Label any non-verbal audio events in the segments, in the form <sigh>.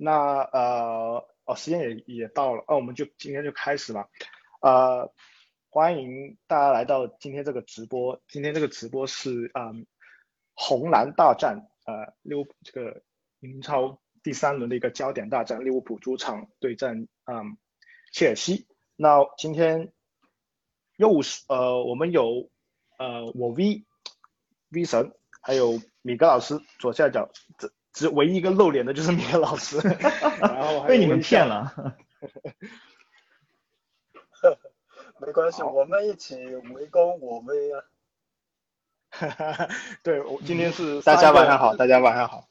那呃，哦，时间也也到了，那我们就今天就开始吧。呃，欢迎大家来到今天这个直播。今天这个直播是嗯，红蓝大战，呃，利物浦这个英超第三轮的一个焦点大战，利物浦主场对战嗯切尔西。那今天又是呃，我们有呃我 V V 神，还有米格老师左下角这。只唯一一个露脸的就是米勒老师，<laughs> 然后被你们骗了。<laughs> 没关系，我们一起围攻我威啊！<laughs> 对，我今天是大家晚上好，大家晚上好。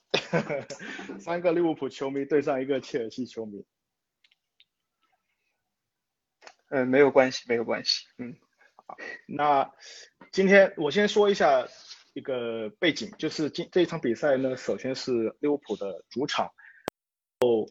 三个利物浦球迷对上一个切尔西球迷。嗯，没有关系，没有关系。嗯，好，那今天我先说一下。一个背景就是今这一场比赛呢，首先是利物浦的主场。哦，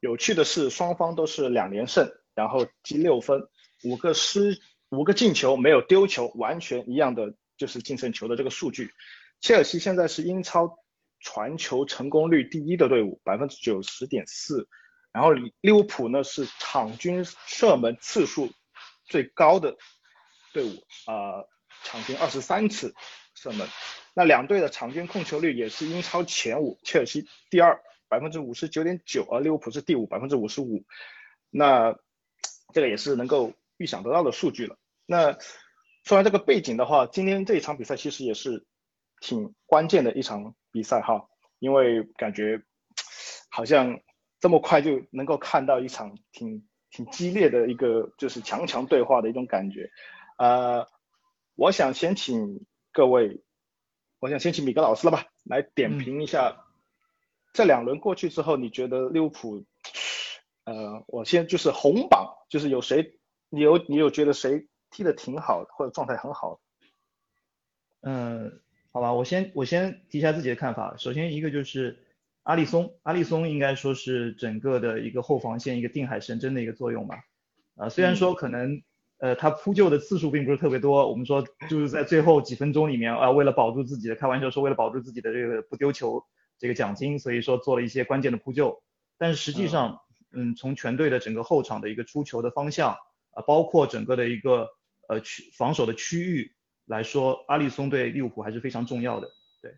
有趣的是双方都是两连胜，然后积六分，五个失五个进球，没有丢球，完全一样的就是净胜球的这个数据。切尔西现在是英超传球成功率第一的队伍，百分之九十点四。然后利物浦呢是场均射门次数最高的队伍，啊，场均二十三次。射门，那两队的场均控球率也是英超前五，切尔西第二，百分之五十九点九，而利物浦是第五，百分之五十五。那这个也是能够预想得到的数据了。那说完这个背景的话，今天这一场比赛其实也是挺关键的一场比赛哈，因为感觉好像这么快就能够看到一场挺挺激烈的一个就是强强对话的一种感觉。呃，我想先请。各位，我想先请米格老师了吧，来点评一下这两轮过去之后，你觉得利物浦，呃，我先就是红榜，就是有谁，你有你有觉得谁踢的挺好的，或者状态很好？嗯，好吧，我先我先提一下自己的看法。首先一个就是阿里松，阿里松应该说是整个的一个后防线一个定海神针的一个作用吧。啊，虽然说可能。呃，他扑救的次数并不是特别多。我们说就是在最后几分钟里面啊，为了保住自己的，开玩笑说为了保住自己的这个不丢球这个奖金，所以说做了一些关键的扑救。但是实际上，嗯，从全队的整个后场的一个出球的方向啊，包括整个的一个呃区防守的区域来说，阿里松对利物浦还是非常重要的。对，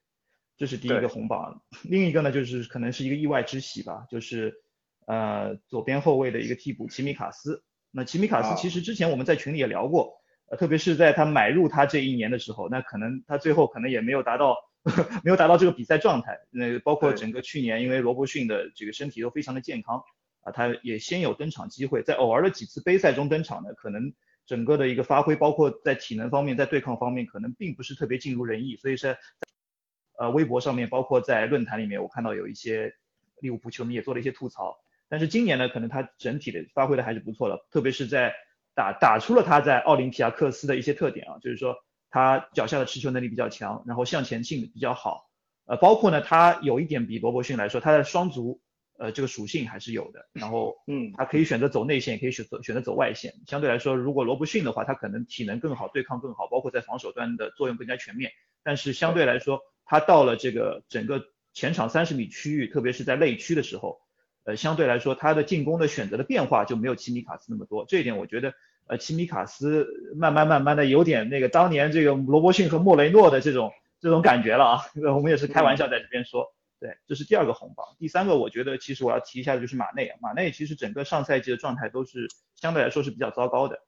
这是第一个红榜。另一个呢，就是可能是一个意外之喜吧，就是呃左边后卫的一个替补齐米卡斯。那齐米卡斯其实之前我们在群里也聊过，呃，特别是在他买入他这一年的时候，那可能他最后可能也没有达到，<laughs> 没有达到这个比赛状态。那包括整个去年，因为罗伯逊的这个身体都非常的健康，啊，他也先有登场机会，在偶尔的几次杯赛中登场呢，可能整个的一个发挥，包括在体能方面，在对抗方面，可能并不是特别尽如人意。所以是，呃，微博上面，包括在论坛里面，我看到有一些利物浦球迷也做了一些吐槽。但是今年呢，可能他整体的发挥的还是不错的，特别是在打打出了他在奥林匹亚克斯的一些特点啊，就是说他脚下的持球能力比较强，然后向前性比较好，呃，包括呢他有一点比罗伯逊来说，他的双足呃这个属性还是有的，然后嗯，他可以选择走内线，也可以选择选择走外线，相对来说，如果罗伯逊的话，他可能体能更好，对抗更好，包括在防守端的作用更加全面，但是相对来说，他到了这个整个前场三十米区域，特别是在内区的时候。呃，相对来说，他的进攻的选择的变化就没有齐米卡斯那么多。这一点，我觉得，呃，齐米卡斯慢慢慢慢的有点那个当年这个罗伯逊和莫雷诺的这种这种感觉了啊。<laughs> 我们也是开玩笑在这边说，对，这是第二个红包。第三个，我觉得其实我要提一下的就是马内，马内其实整个上赛季的状态都是相对来说是比较糟糕的，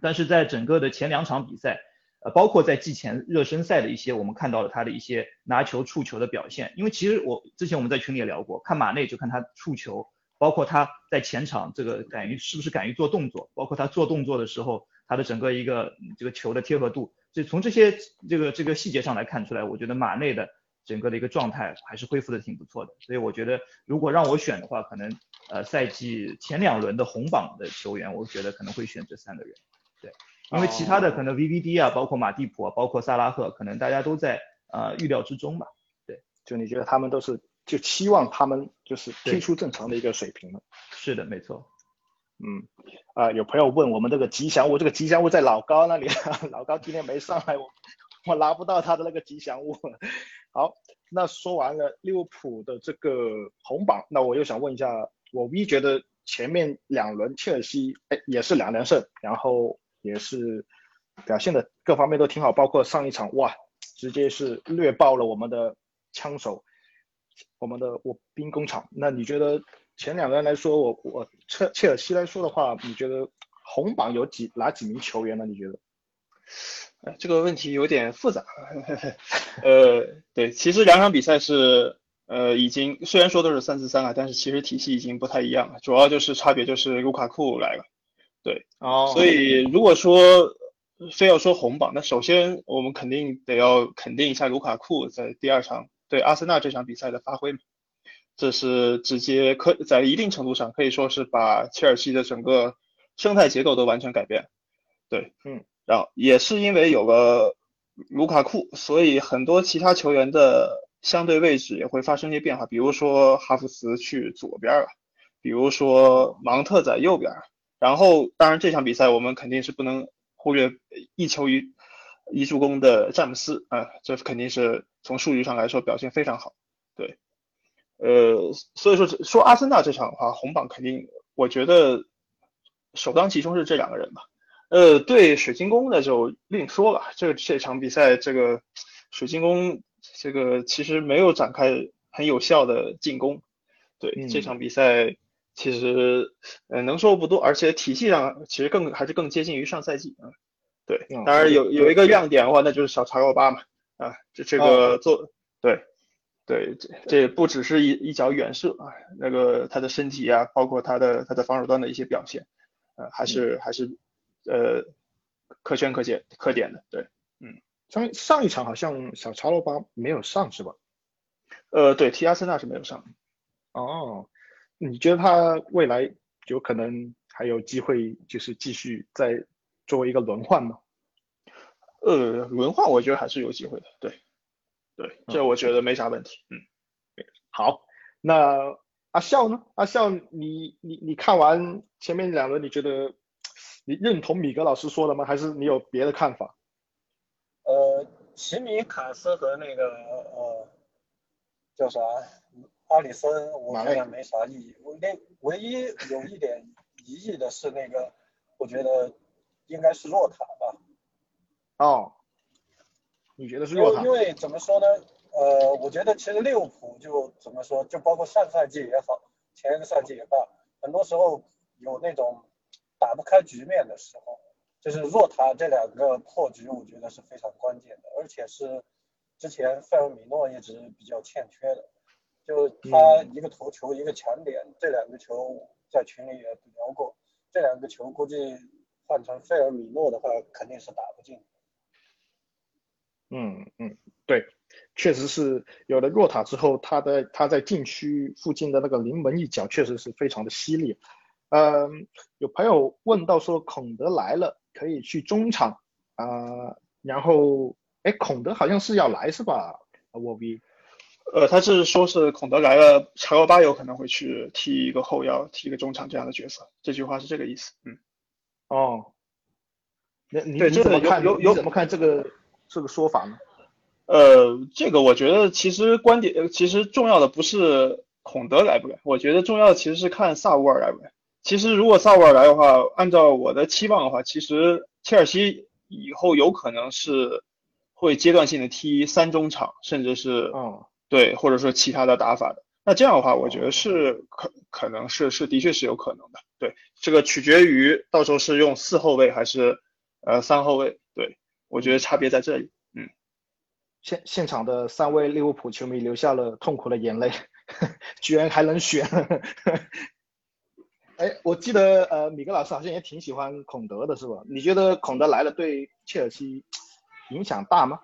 但是在整个的前两场比赛。呃，包括在季前热身赛的一些，我们看到了他的一些拿球触球的表现。因为其实我之前我们在群里也聊过，看马内就看他触球，包括他在前场这个敢于是不是敢于做动作，包括他做动作的时候，他的整个一个这个球的贴合度，就从这些这个这个细节上来看出来，我觉得马内的整个的一个状态还是恢复的挺不错的。所以我觉得如果让我选的话，可能呃赛季前两轮的红榜的球员，我觉得可能会选这三个人，对。因为其他的可能 VVD 啊，包括马蒂普啊，包括萨拉赫，可能大家都在呃预料之中吧。对，就你觉得他们都是就期望他们就是踢出正常的一个水平了。是的，没错。嗯，啊，有朋友问我们这个吉祥物，这个吉祥物在老高那里，<laughs> 老高今天没上来，我我拿不到他的那个吉祥物。好，那说完了利物浦的这个红榜，那我又想问一下，我 V 觉得前面两轮切尔西哎也是两连胜，然后也是表现的各方面都挺好，包括上一场哇，直接是虐爆了我们的枪手，我们的我兵工厂。那你觉得前两个人来说，我我切切尔西来说的话，你觉得红榜有几哪几名球员呢？你觉得？这个问题有点复杂。<laughs> 呃，对，其实两场比赛是呃已经虽然说都是三四三啊，但是其实体系已经不太一样了，主要就是差别就是卢卡库来了。对，哦，所以如果说非要说红榜，那首先我们肯定得要肯定一下卢卡库在第二场对阿森纳这场比赛的发挥嘛，这是直接可在一定程度上可以说是把切尔西的整个生态结构都完全改变。对，嗯。然后也是因为有了卢卡库，所以很多其他球员的相对位置也会发生一些变化，比如说哈弗茨去左边了，比如说芒特在右边。然后，当然这场比赛我们肯定是不能忽略一球一一助攻的詹姆斯啊，这肯定是从数据上来说表现非常好。对，呃，所以说说阿森纳这场的话，红榜肯定我觉得首当其冲是这两个人吧。呃，对水晶宫那就另说了。这个这场比赛，这个水晶宫这个其实没有展开很有效的进攻。对这场比赛，其实呃能说不多，而且体系上其实更还是更接近于上赛季啊。对，当然有有一个亮点的话，那就是小查奥巴嘛啊，这这个做对对这这不只是一一脚远射啊，那个他的身体啊，包括他的他的防守端的一些表现，呃还是还是。呃，可圈可点，可点的，对，嗯，上上一场好像小查罗巴没有上是吧？呃，对，提阿森纳是没有上。哦，你觉得他未来有可能还有机会，就是继续再作为一个轮换吗？呃，轮换我觉得还是有机会的，对，对，这我觉得没啥问题，嗯，好，那阿笑呢？阿笑，你你你看完前面两轮，你觉得？你认同米格老师说的吗？还是你有别的看法？呃，齐米卡斯和那个呃叫啥阿里森，我觉得没啥意义。我那唯一有一点疑义的是那个，我觉得应该是若塔吧。哦，你觉得是若塔？因为怎么说呢？呃，我觉得其实利物浦就怎么说，就包括上赛季也好，前一个赛季也罢，很多时候有那种。打不开局面的时候，就是若塔这两个破局，我觉得是非常关键的，而且是之前费尔米诺一直比较欠缺的。就他一个头球，一个抢点，这两个球在群里也聊过，这两个球估计换成费尔米诺的话，肯定是打不进。嗯嗯，对，确实是有了若塔之后，他的他在禁区附近的那个临门一脚，确实是非常的犀利。嗯，有朋友问到说孔德来了可以去中场啊，然后哎，孔德好像是要来是吧？我 V，呃，他是说是孔德来了，查奥巴有可能会去踢一个后腰，踢一个中场这样的角色，这句话是这个意思。嗯，哦，那你你怎么看？有有怎么看这个这个说法呢？呃，这个我觉得其实观点其实重要的不是孔德来不来，我觉得重要的其实是看萨乌尔来不来。其实，如果萨乌尔来的话，按照我的期望的话，其实切尔西以后有可能是会阶段性的踢三中场，甚至是嗯，对，或者说其他的打法的。那这样的话，我觉得是可可能是是的确是有可能的。对，这个取决于到时候是用四后卫还是呃三后卫。对，我觉得差别在这里。嗯，现现场的三位利物浦球迷流下了痛苦的眼泪，<laughs> 居然还能选。哎，我记得呃，米格老师好像也挺喜欢孔德的，是吧？你觉得孔德来了对切尔西影响大吗？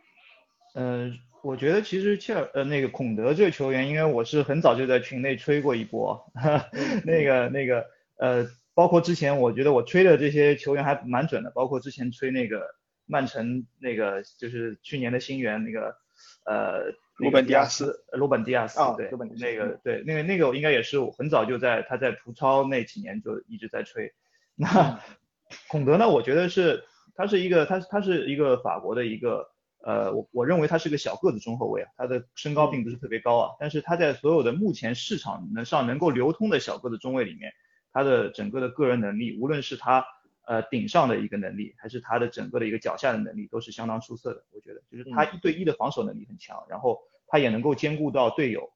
嗯，我觉得其实切尔呃那个孔德这个球员，因为我是很早就在群内吹过一波，<laughs> <laughs> 那个那个呃，包括之前我觉得我吹的这些球员还蛮准的，包括之前吹那个曼城那个就是去年的新援那个呃。罗本迪亚斯，罗本迪亚斯，对，那个对，那个那个我应该也是我很早就在他在葡超那几年就一直在吹。那孔德呢？我觉得是他是一个他他是一个法国的一个呃，我我认为他是个小个子中后卫啊，他的身高并不是特别高啊，但是他在所有的目前市场能上能够流通的小个子中卫里面，他的整个的个人能力，无论是他呃顶上的一个能力，还是他的整个的一个脚下的能力，都是相当出色的。我觉得，就是他一对一的防守能力很强，然后他也能够兼顾到队友。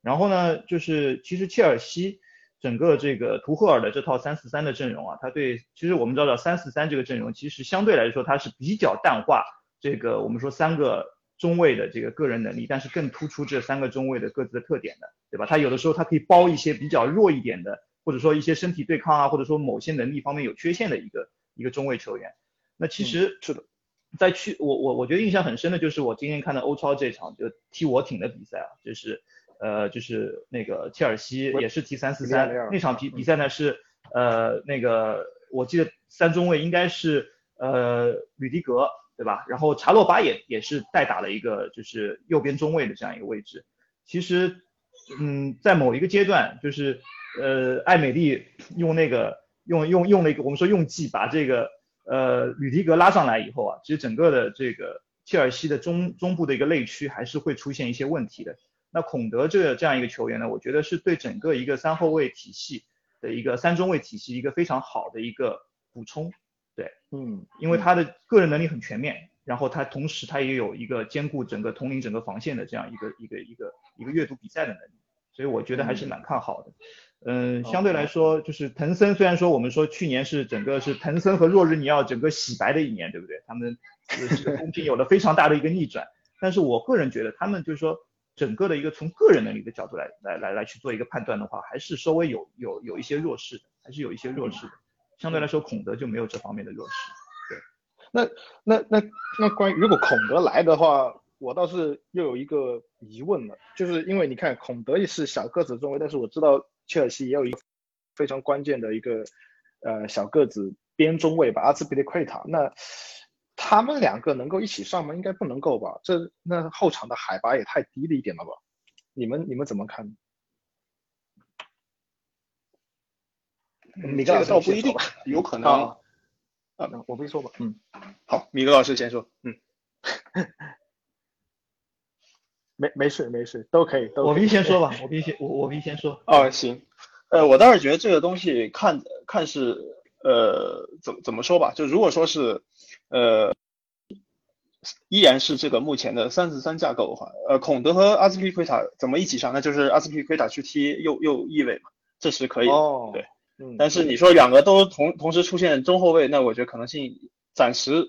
然后呢，就是其实切尔西整个这个图赫尔的这套三四三的阵容啊，他对其实我们知道三四三这个阵容，其实相对来说它是比较淡化。这个我们说三个中卫的这个个人能力，但是更突出这三个中卫的各自的特点的，对吧？他有的时候他可以包一些比较弱一点的，或者说一些身体对抗啊，或者说某些能力方面有缺陷的一个一个中卫球员。那其实是的，在去我我我觉得印象很深的就是我今天看的欧超这场就踢我挺的比赛啊，就是呃就是那个切尔西也是踢三四三那场比比赛呢是呃那个我记得三中卫应该是呃吕迪格。对吧？然后查洛巴也也是代打了一个就是右边中卫的这样一个位置。其实，嗯，在某一个阶段，就是呃艾美丽用那个用用用了一个我们说用计把这个呃吕迪格拉上来以后啊，其实整个的这个切尔西的中中部的一个内区还是会出现一些问题的。那孔德这这样一个球员呢，我觉得是对整个一个三后卫体系的一个三中卫体系一个非常好的一个补充。对，嗯，因为他的个人能力很全面，然后他同时他也有一个兼顾整个统领整个防线的这样一个一个一个一个阅读比赛的能力，所以我觉得还是蛮看好的。嗯，相对来说，就是滕森虽然说我们说去年是整个是滕森和若日尼奥整个洗白的一年，对不对？他们这个公 <laughs> 平有了非常大的一个逆转，但是我个人觉得他们就是说整个的一个从个人能力的角度来来来来去做一个判断的话，还是稍微有有有一些弱势的，还是有一些弱势的。相对来说，孔德就没有这方面的弱势。对，那那那那关于如果孔德来的话，我倒是又有一个疑问了，就是因为你看孔德也是小个子中卫，但是我知道切尔西也有一个非常关键的一个呃小个子边中卫吧，阿兹皮利奎塔。那他们两个能够一起上吗？应该不能够吧？这那后场的海拔也太低了一点了吧？你们你们怎么看？你这个倒不一定，有可能。啊，我没说吧。嗯，好，米格老师先说。嗯，<laughs> 没没事没事，都可以。我必先说吧，<laughs> 我必先我我必先说。哦，行。呃，我倒是觉得这个东西看看是呃怎怎么说吧，就如果说是呃依然是这个目前的三四三架构的话，呃，孔德和阿斯皮奎塔怎么一起上？那就是阿斯皮奎塔去踢右右翼位嘛，这是可以。哦。对。但是你说两个都同同时出现中后卫，那我觉得可能性暂时，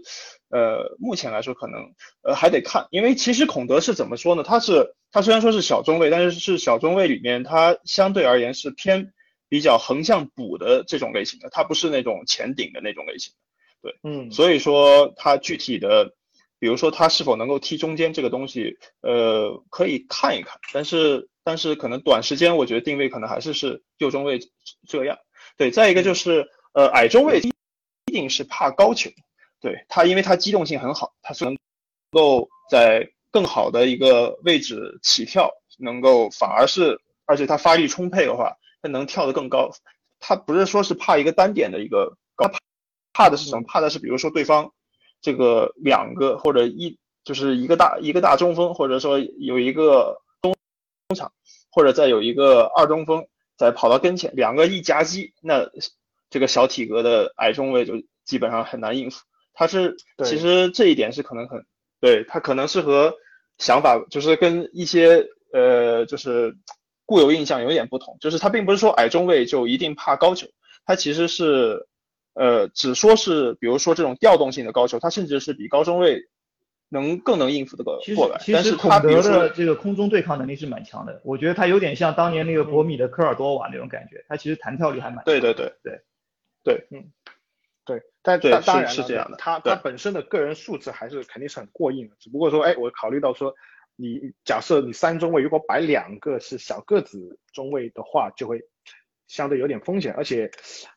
呃，目前来说可能呃还得看，因为其实孔德是怎么说呢？他是他虽然说是小中卫，但是是小中卫里面他相对而言是偏比较横向补的这种类型的，他不是那种前顶的那种类型对，嗯，所以说他具体的，比如说他是否能够踢中间这个东西，呃，可以看一看，但是但是可能短时间我觉得定位可能还是是右中卫这样。对，再一个就是，呃，矮中卫一定是怕高球，对他，因为他机动性很好，他是能够在更好的一个位置起跳，能够反而是，而且他发力充沛的话，他能跳得更高。他不是说是怕一个单点的一个高，怕的是什么？怕的是比如说对方这个两个或者一就是一个大一个大中锋，或者说有一个中中场，或者再有一个二中锋。再跑到跟前，两个一夹击，那这个小体格的矮中卫就基本上很难应付。他是其实这一点是可能很对他可能是和想法就是跟一些呃就是固有印象有点不同，就是他并不是说矮中卫就一定怕高球，他其实是呃只说是比如说这种调动性的高球，他甚至是比高中卫。能更能应付这个过来，其实孔德的这个空中对抗能力是蛮强的，我觉得他有点像当年那个博米的科尔多瓦那种感觉，他其实弹跳力还蛮对对对对对，嗯，对，但当当然是这样的，他他本身的个人素质还是肯定是很过硬的，只不过说，哎，我考虑到说，你假设你三中卫如果摆两个是小个子中卫的话，就会相对有点风险，而且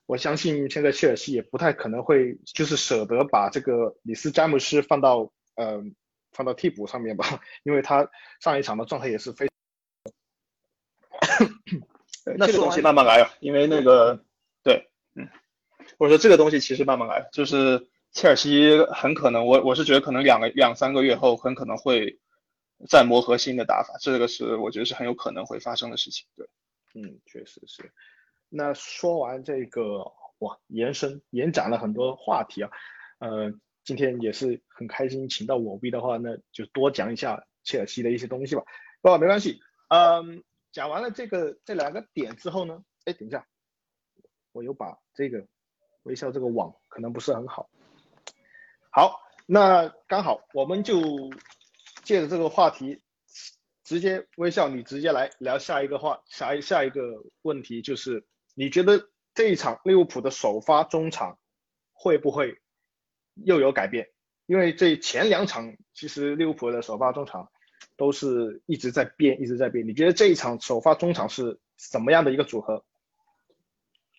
我相信现在切尔西也不太可能会就是舍得把这个里斯詹姆斯放到。嗯，放到替补上面吧，因为他上一场的状态也是非。<clears throat> 那这个东西慢慢来啊，因为那个对，嗯，我说这个东西其实慢慢来，就是切尔西很可能，我我是觉得可能两个两三个月后很可能会再磨合新的打法，这个是我觉得是很有可能会发生的事情。对，嗯，确实是。那说完这个，哇，延伸延展了很多话题啊，呃，今天也是很开心，请到我 V 的话，那就多讲一下切尔西的一些东西吧。不过，没关系，嗯，讲完了这个这两个点之后呢，哎，等一下，我又把这个微笑这个网可能不是很好。好，那刚好我们就借着这个话题，直接微笑，你直接来聊下一个话，下一下一个问题就是，你觉得这一场利物浦的首发中场会不会又有改变？因为这前两场其实利物浦的首发中场都是一直在变，一直在变。你觉得这一场首发中场是什么样的一个组合？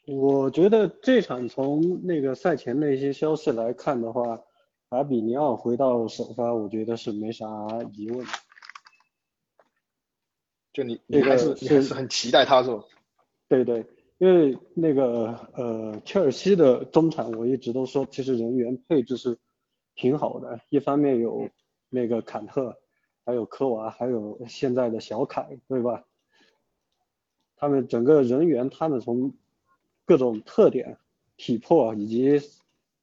我觉得这场从那个赛前的一些消息来看的话。法比尼奥回到首发，我觉得是没啥疑问。就你，你还是你还是很期待他，是吧？对对，因为那个呃，切尔西的中场我一直都说，其实人员配置是挺好的。一方面有那个坎特，还有科娃，还有现在的小凯，对吧？他们整个人员，他们从各种特点、体魄以及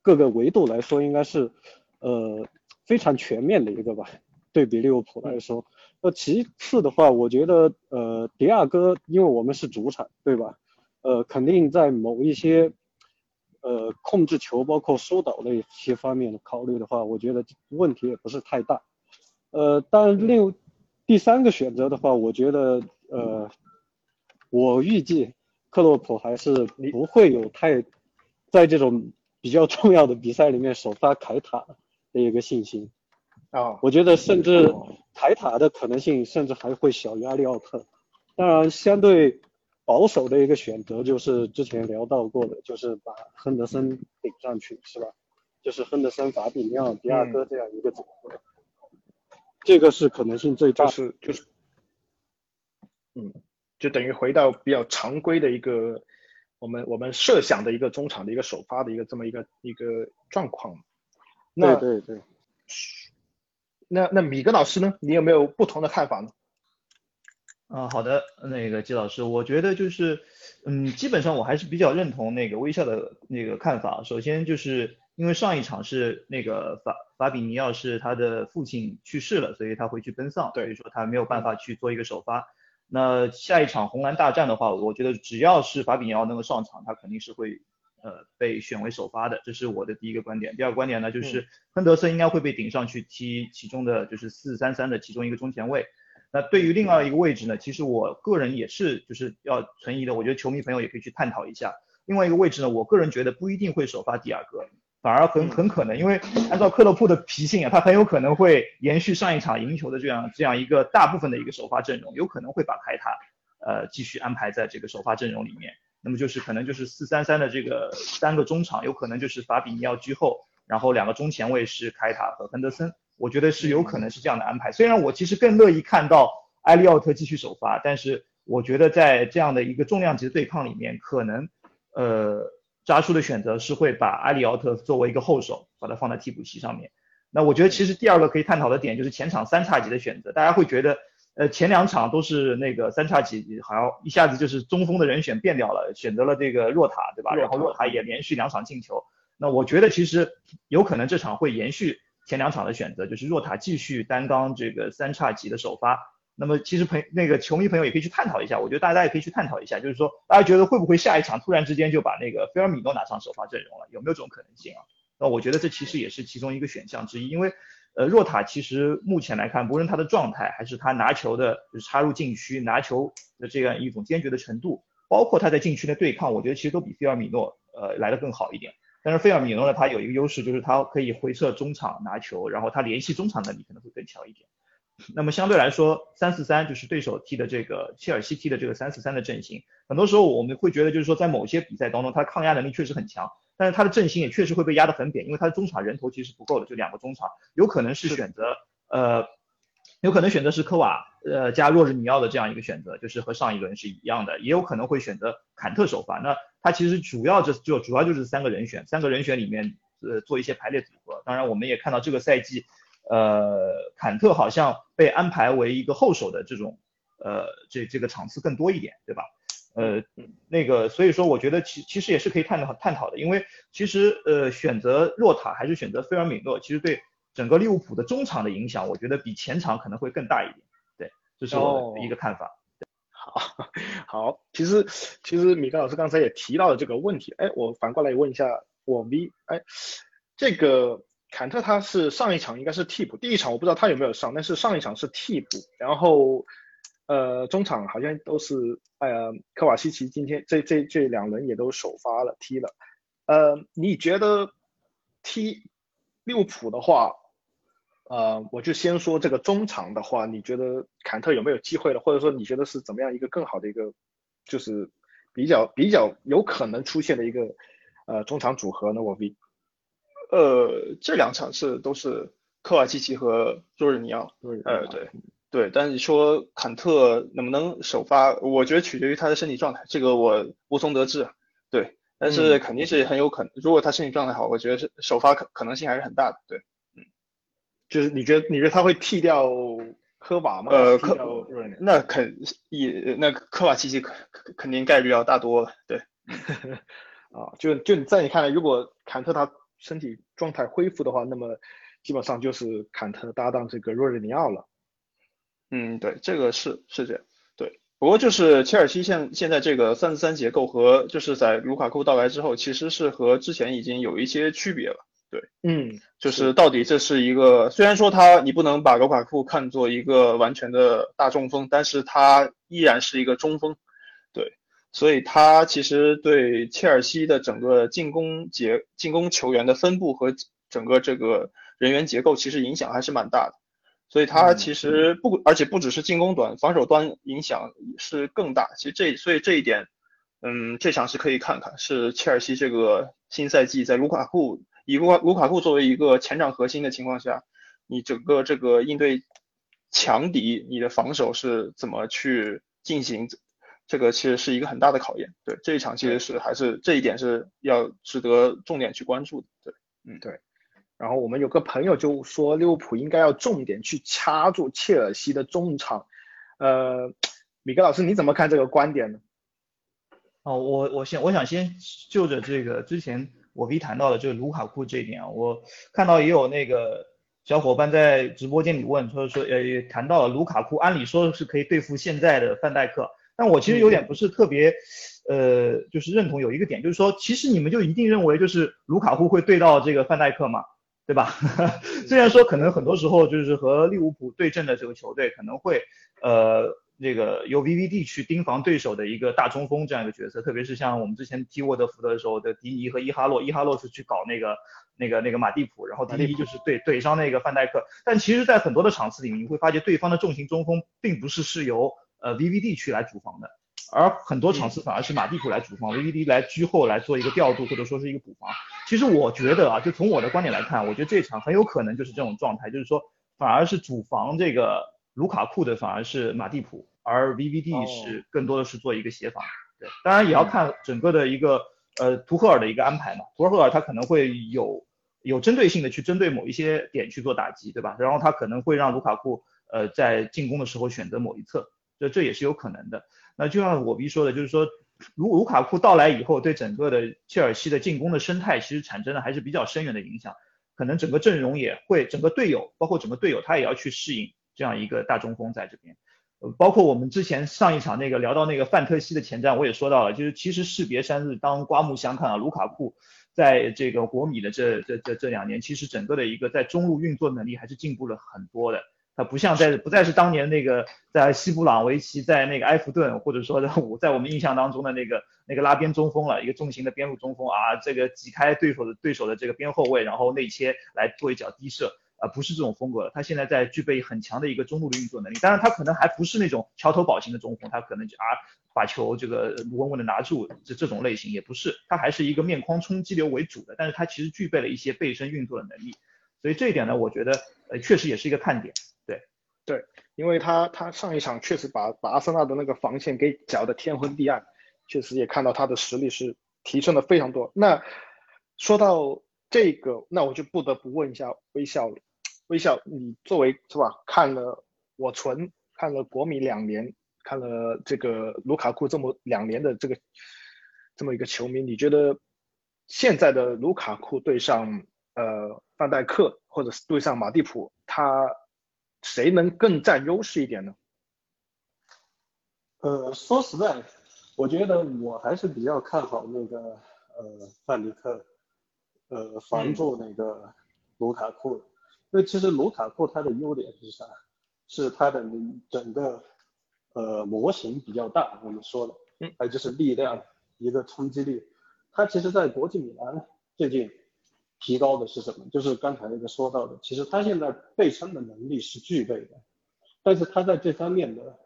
各个维度来说，应该是。呃，非常全面的一个吧，对比利物浦来说。那其次的话，我觉得呃，迪亚哥，因为我们是主场，对吧？呃，肯定在某一些呃控制球，包括疏导的一些方面的考虑的话，我觉得问题也不是太大。呃，但另第三个选择的话，我觉得呃，我预计克洛普还是不会有太在这种比较重要的比赛里面首发凯塔。的一个信心啊，我觉得甚至凯塔的可能性甚至还会小于阿利奥特。当然，相对保守的一个选择就是之前聊到过的，就是把亨德森顶上去，是吧？就是亨德森、法比尼奥、迪亚哥这样一个组合，这个是可能性最大。就是就是，嗯，就等于回到比较常规的一个我们我们设想的一个中场的一个首发的一个这么一个一个状况。对对对，那那米格老师呢？你有没有不同的看法呢？啊，好的，那个季老师，我觉得就是，嗯，基本上我还是比较认同那个微笑的那个看法。首先就是因为上一场是那个法法比尼奥是他的父亲去世了，所以他回去奔丧，所以说他没有办法去做一个首发。那下一场红蓝大战的话，我觉得只要是法比尼奥能够上场，他肯定是会。呃，被选为首发的，这是我的第一个观点。第二个观点呢，就是亨德森应该会被顶上去踢其中的就是四三三的其中一个中前卫。那对于另外一个位置呢，其实我个人也是就是要存疑的。我觉得球迷朋友也可以去探讨一下。另外一个位置呢，我个人觉得不一定会首发迪亚哥，反而很很可能，因为按照克洛普的脾性啊，他很有可能会延续上一场赢球的这样这样一个大部分的一个首发阵容，有可能会把凯塔呃继续安排在这个首发阵容里面。那么就是可能就是四三三的这个三个中场，有可能就是法比尼奥居后，然后两个中前卫是凯塔和亨德森，我觉得是有可能是这样的安排。虽然我其实更乐意看到埃利奥特继续首发，但是我觉得在这样的一个重量级的对抗里面，可能呃扎叔的选择是会把埃利奥特作为一个后手，把它放在替补席上面。那我觉得其实第二个可以探讨的点就是前场三叉戟的选择，大家会觉得。呃，前两场都是那个三叉戟，好像一下子就是中锋的人选变掉了，选择了这个若塔，对吧？然后若塔也连续两场进球。那我觉得其实有可能这场会延续前两场的选择，就是若塔继续担当这个三叉戟的首发。那么其实朋那个球迷朋友也可以去探讨一下，我觉得大家也可以去探讨一下，就是说大家觉得会不会下一场突然之间就把那个菲尔米诺拿上首发阵容了？有没有这种可能性啊？那我觉得这其实也是其中一个选项之一，因为。呃，若塔其实目前来看，无论他的状态，还是他拿球的，就是插入禁区拿球的这样一种坚决的程度，包括他在禁区的对抗，我觉得其实都比菲尔米诺呃来的更好一点。但是菲尔米诺呢，他有一个优势，就是他可以回撤中场拿球，然后他联系中场能力可能会更强一点。那么相对来说，三四三就是对手踢的这个切尔西踢的这个三四三的阵型，很多时候我们会觉得就是说在某些比赛当中，他抗压能力确实很强。但是他的阵型也确实会被压得很扁，因为他的中场人头其实不够的，就两个中场，有可能是选择呃，有可能选择是科瓦呃加若日尼奥的这样一个选择，就是和上一轮是一样的，也有可能会选择坎特首发。那他其实主要就就主要就是三个人选，三个人选里面呃做一些排列组合。当然，我们也看到这个赛季，呃，坎特好像被安排为一个后手的这种，呃，这这个场次更多一点，对吧？呃，那个，所以说我觉得其其实也是可以探讨探讨的，因为其实呃选择洛塔还是选择菲尔米诺，其实对整个利物浦的中场的影响，我觉得比前场可能会更大一点。对，这是我的一个看法。好，<laughs> 好，其实其实米高老师刚才也提到了这个问题，哎，我反过来问一下我 V，哎，这个坎特他是上一场应该是替补，第一场我不知道他有没有上，但是上一场是替补，然后。呃，中场好像都是，呃，科瓦西奇今天这这这两轮也都首发了，踢了。呃，你觉得踢利物浦的话，呃，我就先说这个中场的话，你觉得坎特有没有机会了？或者说你觉得是怎么样一个更好的一个，就是比较比较有可能出现的一个呃中场组合呢？我 V，呃，这两场是都是科瓦西奇和若日尼奥，呃，对。对，但是你说坎特能不能首发，我觉得取决于他的身体状态，这个我无从得知。对，但是肯定是很有可能，如果他身体状态好，我觉得是首发可可能性还是很大的。对，嗯，就是你觉得你觉得他会替掉科瓦吗？呃，科那肯也那科瓦奇奇肯肯定概率要大多了。对，<laughs> 啊，就就在你看来，如果坎特他身体状态恢复的话，那么基本上就是坎特搭档这个若日尼奥了。嗯，对，这个是是这样，对。不过就是切尔西现现在这个三四三结构和就是在卢卡库到来之后，其实是和之前已经有一些区别了，对。嗯，就是到底这是一个，虽然说他你不能把卢卡库看作一个完全的大中锋，但是他依然是一个中锋，对。所以他其实对切尔西的整个进攻结进攻球员的分布和整个这个人员结构其实影响还是蛮大的。所以他其实不，而且不只是进攻端，防守端影响是更大。其实这，所以这一点，嗯，这场是可以看看，是切尔西这个新赛季在卢卡库以卢卡卢卡库作为一个前场核心的情况下，你整个这个应对强敌，你的防守是怎么去进行？这个其实是一个很大的考验。对这一场，其实是还是这一点是要值得重点去关注的。对，嗯，对。然后我们有个朋友就说利物浦应该要重点去掐住切尔西的中场，呃，米格老师你怎么看这个观点呢？哦，我我先我想先就着这个之前我 V 谈到的这个卢卡库这一点啊，我看到也有那个小伙伴在直播间里问，说说呃谈到了卢卡库，按理说是可以对付现在的范戴克，但我其实有点不是特别呃就是认同有一个点，就是说其实你们就一定认为就是卢卡库会对到这个范戴克吗？对吧？<laughs> 虽然说可能很多时候就是和利物浦对阵的这个球队可能会，呃，那个由 VVD 去盯防对手的一个大中锋这样一个角色，特别是像我们之前踢沃德福德的时候的迪尼和伊哈洛，伊哈洛是去搞那个那个那个马蒂普，然后迪尼就是对怼上那个范戴克。但其实，在很多的场次里面，你会发现对方的重型中锋并不是是由呃 VVD 去来主防的。而很多场次反而是马蒂普来主防，VVD 来居后来做一个调度或者说是一个补防。其实我觉得啊，就从我的观点来看，我觉得这场很有可能就是这种状态，就是说反而是主防这个卢卡库的反而是马蒂普，而 VVD 是更多的是做一个协防。对，当然也要看整个的一个呃图赫尔的一个安排嘛，图赫尔他可能会有有针对性的去针对某一些点去做打击，对吧？然后他可能会让卢卡库呃在进攻的时候选择某一侧，这这也是有可能的。那就像我 B 说的，就是说，卢卢卡库到来以后，对整个的切尔西的进攻的生态其实产生了还是比较深远的影响。可能整个阵容也会，整个队友，包括整个队友，他也要去适应这样一个大中锋在这边。呃，包括我们之前上一场那个聊到那个范特西的前瞻，我也说到了，就是其实士别三日，当刮目相看啊，卢卡库在这个国米的这这这这两年，其实整个的一个在中路运作能力还是进步了很多的。他不像在不再是当年那个在西布朗维奇在那个埃弗顿，或者说在我在我们印象当中的那个那个拉边中锋了，一个重型的边路中锋啊，这个挤开对手的对手的这个边后卫，然后内切来做一脚低射啊，不是这种风格。他现在在具备很强的一个中路的运作能力，当然他可能还不是那种桥头堡型的中锋，他可能就啊把球这个稳稳的拿住这这种类型也不是，他还是一个面框冲击流为主的，但是他其实具备了一些背身运作的能力，所以这一点呢，我觉得呃确实也是一个看点。对，因为他他上一场确实把把阿森纳的那个防线给搅得天昏地暗，确实也看到他的实力是提升了非常多。那说到这个，那我就不得不问一下微笑了。微笑，你作为是吧？看了我存，看了国米两年，看了这个卢卡库这么两年的这个这么一个球迷，你觉得现在的卢卡库对上呃范戴克，或者是对上马蒂普，他谁能更占优势一点呢？呃，说实在，我觉得我还是比较看好那个呃范迪克，呃防住那个卢卡库，因为其实卢卡库他的优点是啥？是他的整个呃模型比较大，我们说的，嗯，还有就是力量，一个冲击力。他其实，在国际米兰最近提高的是什么？就是刚才那个说到的，其实他现在背身的能力是具备的，但是他在这方面的。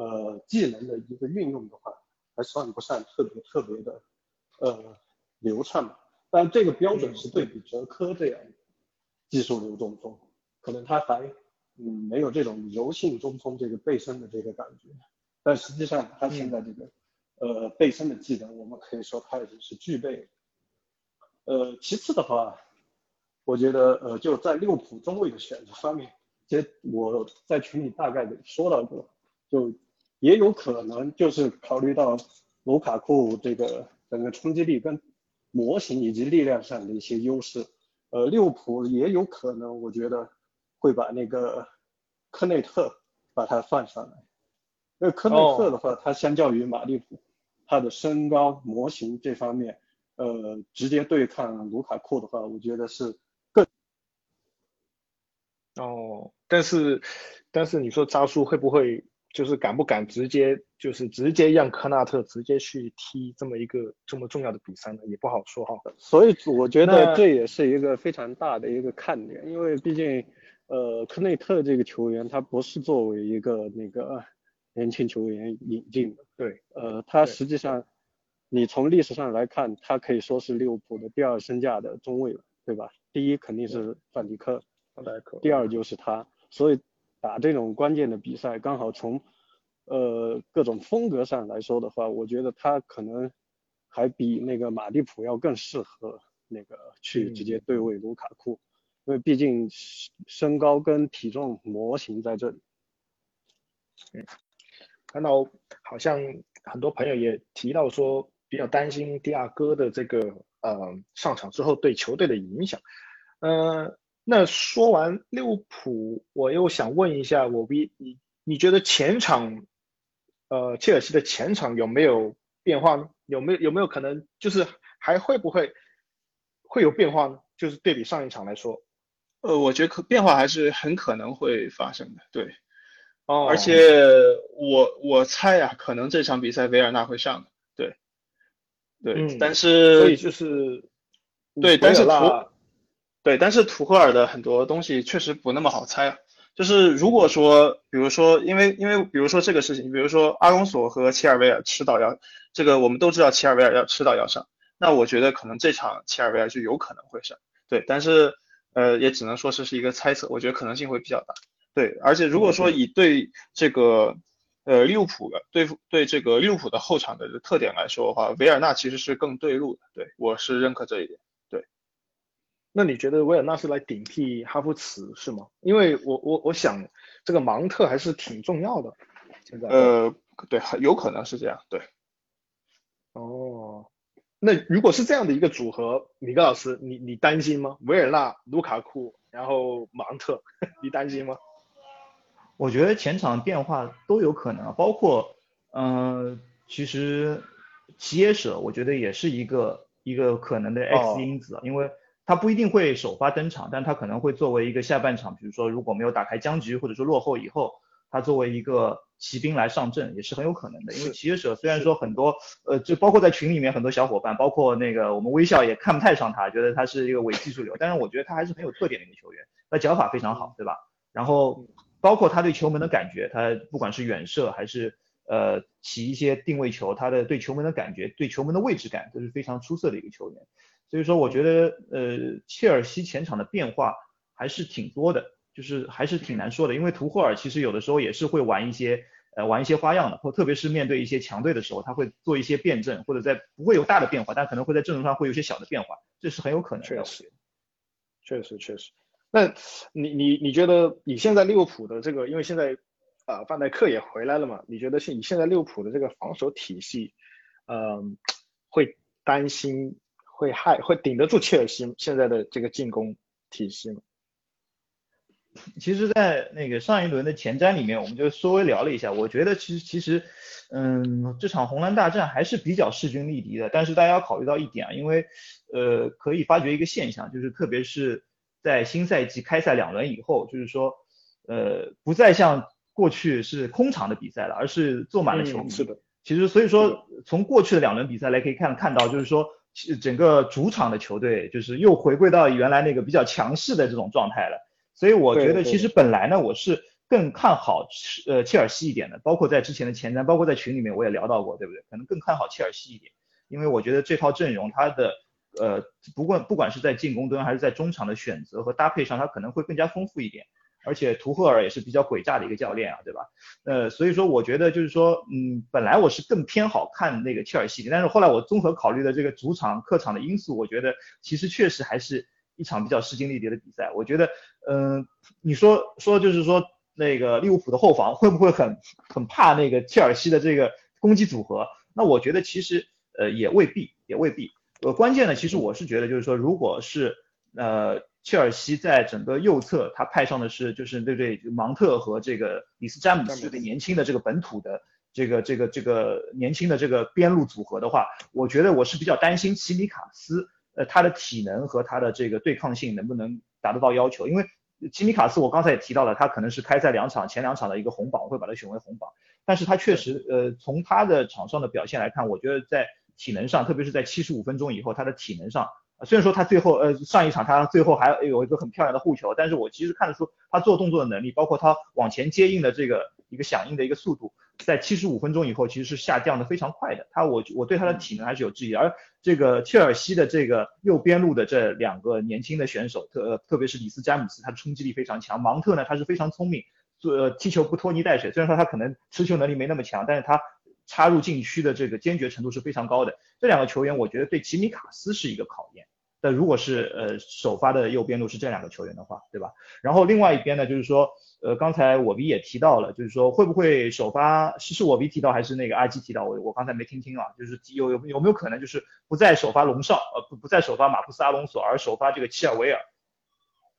呃，技能的一个运用的话，还算不上特别特别的呃流畅吧。但这个标准是对比哲科这样技术流中锋，可能他还嗯没有这种柔性中锋这个背身的这个感觉。但实际上他现在这个呃背身的技能，我们可以说他已经是具备。呃，其次的话，我觉得呃就在利物浦中卫的选择方面，其实我在群里大概给说到过，就。也有可能就是考虑到卢卡库这个整个冲击力跟模型以及力量上的一些优势，呃，利物浦也有可能，我觉得会把那个科内特把他放上来。因为科内特的话，他相较于马利普，他的身高模型这方面，呃，直接对抗卢卡库的话，我觉得是更。哦，但是但是你说扎叔会不会？就是敢不敢直接就是直接让科纳特直接去踢这么一个这么重要的比赛呢？也不好说哈。所以我觉得这也是一个非常大的一个看点，因为毕竟呃科内特这个球员他不是作为一个那个年轻球员引进的，对，呃他实际上你从历史上来看，他可以说是利物浦的第二身价的中卫了，对吧？第一肯定是范迪克，范迪克，第二就是他，所以。打这种关键的比赛，刚好从呃各种风格上来说的话，我觉得他可能还比那个马蒂普要更适合那个去直接对位卢卡库，因为毕竟身高跟体重模型在这里。嗯，看到好像很多朋友也提到说，比较担心迪亚哥的这个呃上场之后对球队的影响，呃。那说完利物浦，我又想问一下，我比你，你觉得前场，呃，切尔西的前场有没有变化呢？有没有有没有可能就是还会不会会有变化呢？就是对比上一场来说，呃，我觉得可变化还是很可能会发生的，对，哦，而且我我猜呀，可能这场比赛维尔纳会上的，对，对，但是所以就是对，但是图对，但是图赫尔的很多东西确实不那么好猜啊。就是如果说，比如说，因为因为比如说这个事情，比如说阿隆索和切尔维尔迟早要这个，我们都知道切尔维尔要迟早要上，那我觉得可能这场切尔维尔就有可能会上。对，但是呃，也只能说是是一个猜测，我觉得可能性会比较大。对，而且如果说以对这个呃利物浦的对对这个利物浦的后场的特点来说的话，维尔纳其实是更对路的。对，我是认可这一点。那你觉得维尔纳是来顶替哈弗茨是吗？因为我我我想这个芒特还是挺重要的。现在呃，对，有可能是这样，对。哦，那如果是这样的一个组合，米格老师，你你担心吗？维尔纳、卢卡库，然后芒特，<laughs> 你担心吗？我觉得前场变化都有可能，包括嗯，其实齐耶舍，我觉得也是一个一个可能的 X 因子，因为。他不一定会首发登场，但他可能会作为一个下半场，比如说如果没有打开僵局或者说落后以后，他作为一个骑兵来上阵也是很有可能的。因为骑士虽然说很多，呃，就包括在群里面很多小伙伴，包括那个我们微笑也看不太上他，觉得他是一个伪技术流，但是我觉得他还是很有特点的一个球员，他脚法非常好，对吧？然后包括他对球门的感觉，他不管是远射还是呃起一些定位球，他的对球门的感觉，对球门的位置感都是非常出色的一个球员。所以说，我觉得呃，切尔西前场的变化还是挺多的，就是还是挺难说的。因为图赫尔其实有的时候也是会玩一些呃玩一些花样的，或特别是面对一些强队的时候，他会做一些辩证，或者在不会有大的变化，但可能会在阵容上会有一些小的变化。这是很有可能的。确实，确实确实。那你你你觉得你现在利物浦的这个，因为现在啊范戴克也回来了嘛？你觉得是你现在利物浦的这个防守体系，嗯，会担心会害会顶得住切尔西现在的这个进攻体系吗？其实，在那个上一轮的前瞻里面，我们就稍微聊了一下。我觉得其实其实，嗯，这场红蓝大战还是比较势均力敌的。但是大家要考虑到一点啊，因为呃，可以发觉一个现象，就是特别是。在新赛季开赛两轮以后，就是说，呃，不再像过去是空场的比赛了，而是坐满了球迷。是的。其实，所以说从过去的两轮比赛来可以看看到，就是说，整个主场的球队就是又回归到原来那个比较强势的这种状态了。所以我觉得，其实本来呢，我是更看好呃切尔西一点的，包括在之前的前瞻，包括在群里面我也聊到过，对不对？可能更看好切尔西一点，因为我觉得这套阵容它的。呃，不管不管是在进攻端还是在中场的选择和搭配上，它可能会更加丰富一点。而且图赫尔也是比较诡诈的一个教练啊，对吧？呃，所以说我觉得就是说，嗯，本来我是更偏好看那个切尔西，但是后来我综合考虑的这个主场、客场的因素，我觉得其实确实还是一场比较势均力敌的比赛。我觉得，嗯，你说说就是说那个利物浦的后防会不会很很怕那个切尔西的这个攻击组合？那我觉得其实呃也未必，也未必。呃，关键呢，其实我是觉得，就是说，如果是呃，切尔西在整个右侧，他派上的是就是对对芒特和这个里斯詹姆斯这个年轻的这个本土的这个这个这个年轻的这个边路组合的话，我觉得我是比较担心齐米卡斯，呃，他的体能和他的这个对抗性能不能达得到要求？因为齐米卡斯我刚才也提到了，他可能是开赛两场前两场的一个红榜，我会把他选为红榜，但是他确实呃，从他的场上的表现来看，我觉得在体能上，特别是在七十五分钟以后，他的体能上，虽然说他最后呃上一场他最后还有一个很漂亮的护球，但是我其实看得出他做动作的能力，包括他往前接应的这个一个响应的一个速度，在七十五分钟以后其实是下降的非常快的。他我我对他的体能还是有质疑，而这个切尔西的这个右边路的这两个年轻的选手，特特别是里斯詹姆斯，他的冲击力非常强。芒特呢，他是非常聪明，做踢球不拖泥带水，虽然说他可能持球能力没那么强，但是他。插入禁区的这个坚决程度是非常高的。这两个球员，我觉得对吉米卡斯是一个考验。但如果是呃首发的右边路是这两个球员的话，对吧？然后另外一边呢，就是说，呃，刚才我们也提到了，就是说会不会首发？是是我没提到还是那个阿基提到？我我刚才没听清啊。就是有有有没有可能就是不再首发龙少，呃不不再首发马库斯阿隆索，而首发这个切尔维尔？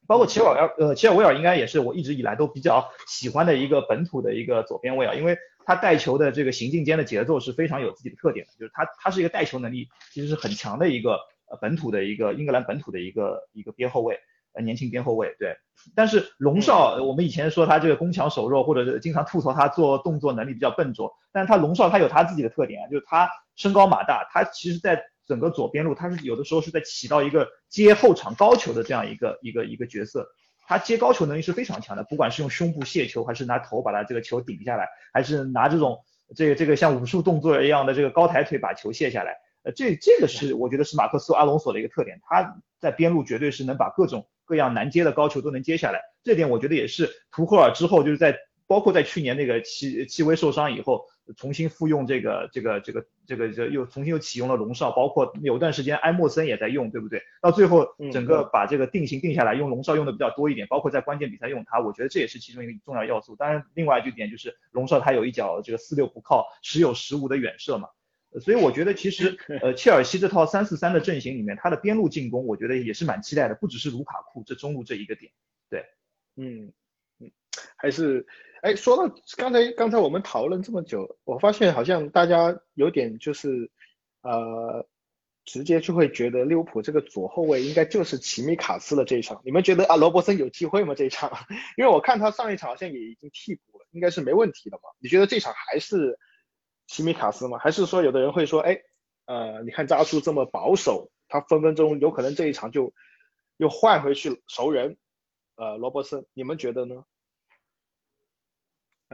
包括切尔维尔，呃切尔维尔应该也是我一直以来都比较喜欢的一个本土的一个左边卫啊，因为。他带球的这个行进间的节奏是非常有自己的特点的，就是他他是一个带球能力其实是很强的一个呃本土的一个英格兰本土的一个一个边后卫，呃年轻边后卫对。但是龙少，我们以前说他这个攻强守弱，或者是经常吐槽他做动作能力比较笨拙，但是他龙少他有他自己的特点，就是他身高马大，他其实在整个左边路他是有的时候是在起到一个接后场高球的这样一个一个一个角色。他接高球能力是非常强的，不管是用胸部卸球，还是拿头把他这个球顶下来，还是拿这种这个这个像武术动作一样的这个高抬腿把球卸下来，呃，这这个是我觉得是马克思阿隆索的一个特点，他在边路绝对是能把各种各样难接的高球都能接下来，这点我觉得也是图赫尔之后就是在包括在去年那个戚戚薇受伤以后。重新复用这个这个这个这个这又重新又启用了龙少，包括有段时间埃莫森也在用，对不对？到最后整个把这个定型定下来，用龙少用的比较多一点，包括在关键比赛用他，我觉得这也是其中一个重要要素。当然，另外一点就是龙少他有一脚这个四六不靠，时有时无的远射嘛，所以我觉得其实 <laughs> 呃切尔西这套三四三的阵型里面，他的边路进攻我觉得也是蛮期待的，不只是卢卡库这中路这一个点，对，嗯嗯，还是。哎，说到刚才刚才我们讨论这么久，我发现好像大家有点就是呃，直接就会觉得利物浦这个左后卫应该就是奇米卡斯的这一场。你们觉得啊，罗伯森有机会吗？这一场？<laughs> 因为我看他上一场好像也已经替补了，应该是没问题的嘛。你觉得这场还是奇米卡斯吗？还是说有的人会说，哎，呃，你看扎叔这么保守，他分分钟有可能这一场就又换回去熟人，呃，罗伯森，你们觉得呢？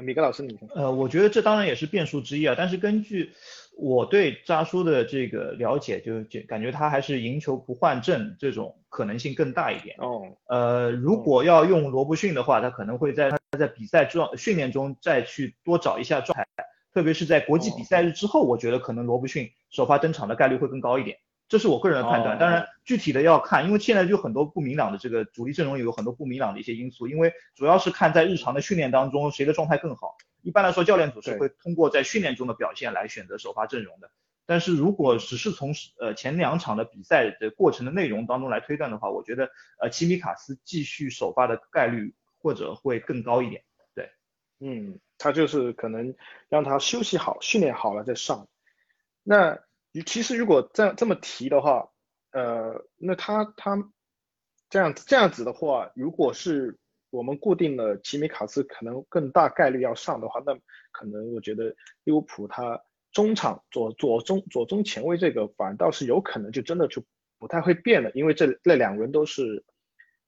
米格老师，你呃，我觉得这当然也是变数之一啊。但是根据我对扎叔的这个了解，就感觉他还是赢球不换阵这种可能性更大一点。哦。呃，如果要用罗伯逊的话，他可能会在他在比赛状训练中再去多找一下状态，特别是在国际比赛日之后，我觉得可能罗伯逊首发登场的概率会更高一点。这是我个人的判断。当然具体的要看，因为现在就很多不明朗的这个主力阵容有很多不明朗的一些因素，因为主要是看在日常的训练当中谁的状态更好。一般来说，教练组是会通过在训练中的表现来选择首发阵容的。但是如果只是从呃前两场的比赛的过程的内容当中来推断的话，我觉得呃齐米卡斯继续首发的概率或者会更高一点。对，嗯，他就是可能让他休息好、训练好了再上。那其实如果这样这么提的话，呃，那他他这样这样子的话，如果是我们固定了齐米卡斯可能更大概率要上的话，那可能我觉得利物浦他。中场左左中左中前卫这个反倒是有可能就真的就不太会变了，因为这那两人都是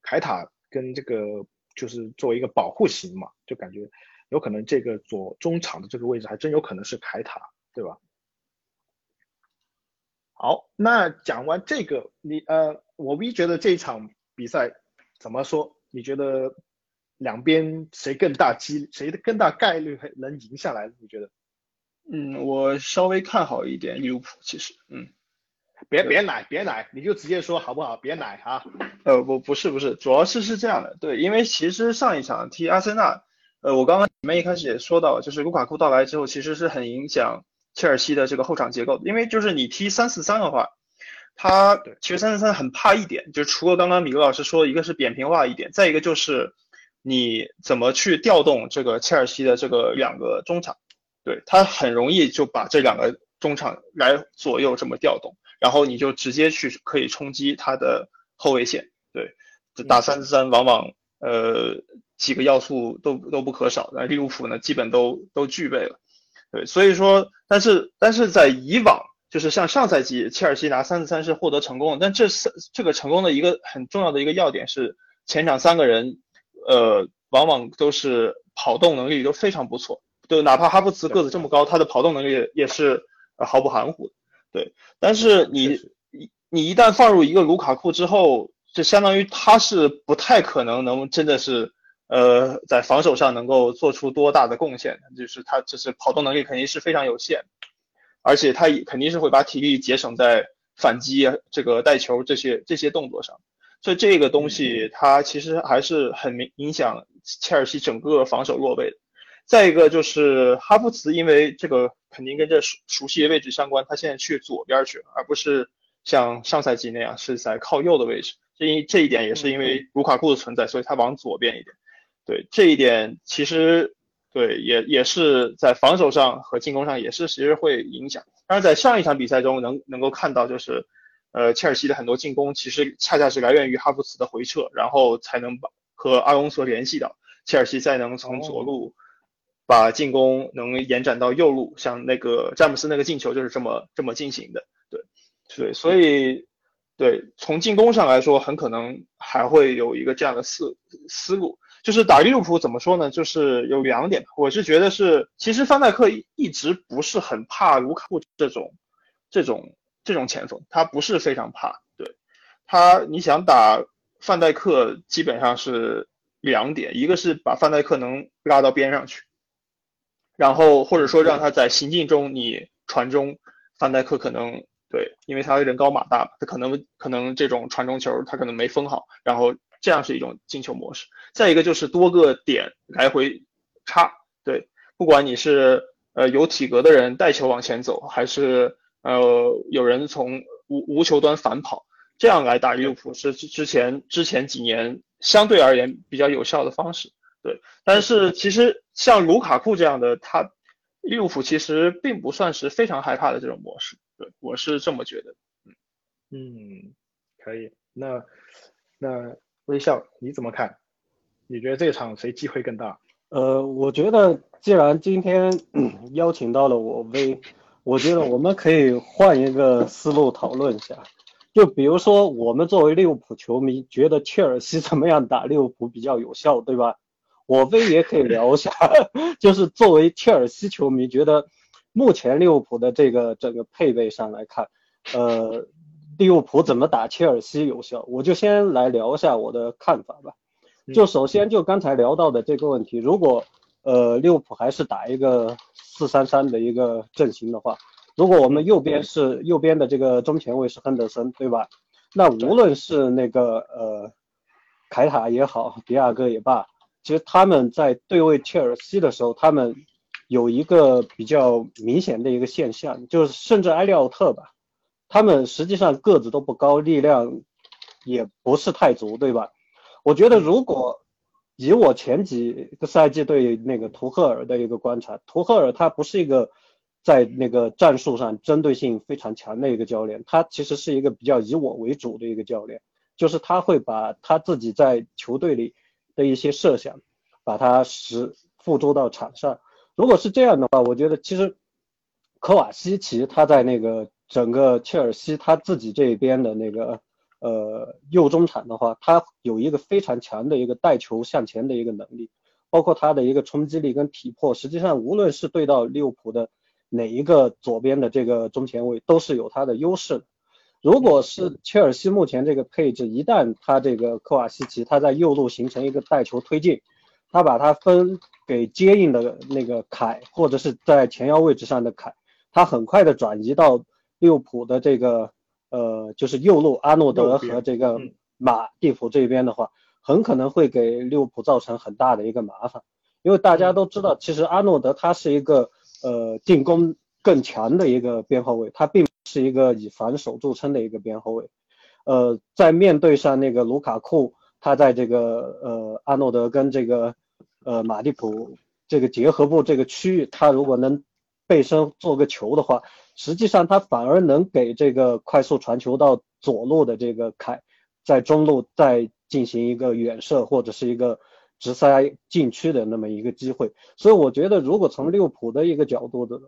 凯塔跟这个就是作为一个保护型嘛，就感觉有可能这个左中场的这个位置还真有可能是凯塔，对吧？好，那讲完这个，你呃，我 V 觉得这一场比赛怎么说？你觉得两边谁更大机，谁的更大概率能赢下来？你觉得？嗯，我稍微看好一点利物浦，其实，嗯，别别奶别奶，你就直接说好不好？别奶啊。呃，不不是不是，主要是是这样的，对，因为其实上一场踢阿森纳，呃，我刚刚你们一开始也说到，就是卢卡库到来之后，其实是很影响切尔西的这个后场结构，因为就是你踢三四三的话，他其实三四三很怕一点，就除了刚刚米格老师说，一个是扁平化一点，再一个就是你怎么去调动这个切尔西的这个两个中场。对他很容易就把这两个中场来左右这么调动，然后你就直接去可以冲击他的后卫线。对，打三四三往往呃几个要素都都不可少，那利物浦呢基本都都具备了。对，所以说，但是但是在以往就是像上赛季切尔西拿三四三是获得成功，但这三这个成功的一个很重要的一个要点是前场三个人呃往往都是跑动能力都非常不错。就哪怕哈弗茨个子这么高，他的跑动能力也是毫不含糊的。对，但是你你你一旦放入一个卢卡库之后，就相当于他是不太可能能真的是呃在防守上能够做出多大的贡献，就是他就是跑动能力肯定是非常有限，而且他也肯定是会把体力节省在反击这个带球这些这些动作上，所以这个东西它其实还是很明影响切尔西整个防守落位的。再一个就是哈弗茨，因为这个肯定跟这熟熟悉的位置相关，他现在去左边去了，而不是像上赛季那样是在靠右的位置。这一这一点也是因为卢卡库的存在，所以他往左边一点。对这一点，其实对也也是在防守上和进攻上也是其实会影响。但是在上一场比赛中能能够看到，就是呃切尔西的很多进攻其实恰恰是来源于哈弗茨的回撤，然后才能把和阿隆索联系到切尔西，再能从左路。把进攻能延展到右路，像那个詹姆斯那个进球就是这么这么进行的，对，对，所以对从进攻上来说，很可能还会有一个这样的思思路，就是打利物浦怎么说呢？就是有两点，我是觉得是，其实范戴克一直不是很怕卢卡库这种这种这种前锋，他不是非常怕，对他你想打范戴克基本上是两点，一个是把范戴克能拉到边上去。然后或者说让他在行进中你传中，范戴克可能对，因为他人高马大，他可能可能这种传中球他可能没封好，然后这样是一种进球模式。再一个就是多个点来回插，对，不管你是呃有体格的人带球往前走，还是呃有人从无无球端反跑，这样来打利物浦是之前之前几年相对而言比较有效的方式。对，但是其实像卢卡库这样的，他利物浦其实并不算是非常害怕的这种模式。对，我是这么觉得。嗯嗯，可以。那那微笑你怎么看？你觉得这场谁机会更大？呃，我觉得既然今天 <clears throat> 邀请到了我微我觉得我们可以换一个思路讨论一下。就比如说，我们作为利物浦球迷，觉得切尔西怎么样打利物浦比较有效，对吧？我微也可以聊一下，<laughs> 就是作为切尔西球迷，觉得目前利物浦的这个整个配备上来看，呃，利物浦怎么打切尔西有效？我就先来聊一下我的看法吧。就首先就刚才聊到的这个问题，如果呃利物浦还是打一个四三三的一个阵型的话，如果我们右边是右边的这个中前卫是亨德森，对吧？那无论是那个呃凯塔也好，迪亚哥也罢，其实他们在对位切尔西的时候，他们有一个比较明显的一个现象，就是甚至埃利奥特吧，他们实际上个子都不高，力量也不是太足，对吧？我觉得如果以我前几个赛季对那个图赫尔的一个观察，图赫尔他不是一个在那个战术上针对性非常强的一个教练，他其实是一个比较以我为主的一个教练，就是他会把他自己在球队里的一些设想，把它实付诸到场上。如果是这样的话，我觉得其实科瓦西奇他在那个整个切尔西他自己这边的那个。呃，右中场的话，他有一个非常强的一个带球向前的一个能力，包括他的一个冲击力跟体魄。实际上，无论是对到利物浦的哪一个左边的这个中前卫，都是有他的优势的。如果是切尔西目前这个配置，一旦他这个科瓦西奇他在右路形成一个带球推进，他把他分给接应的那个凯，或者是在前腰位置上的凯，他很快的转移到利物浦的这个。呃，就是右路阿诺德和这个马蒂普这边的话，很可能会给利物浦造成很大的一个麻烦，因为大家都知道，其实阿诺德他是一个呃进攻更强的一个边后卫，他并不是一个以防守著称的一个边后卫。呃，在面对上那个卢卡库，他在这个呃阿诺德跟这个呃马蒂普这个结合部这个区域，他如果能背身做个球的话。实际上，他反而能给这个快速传球到左路的这个凯，在中路再进行一个远射或者是一个直塞禁区的那么一个机会。所以我觉得，如果从利物浦的一个角度的，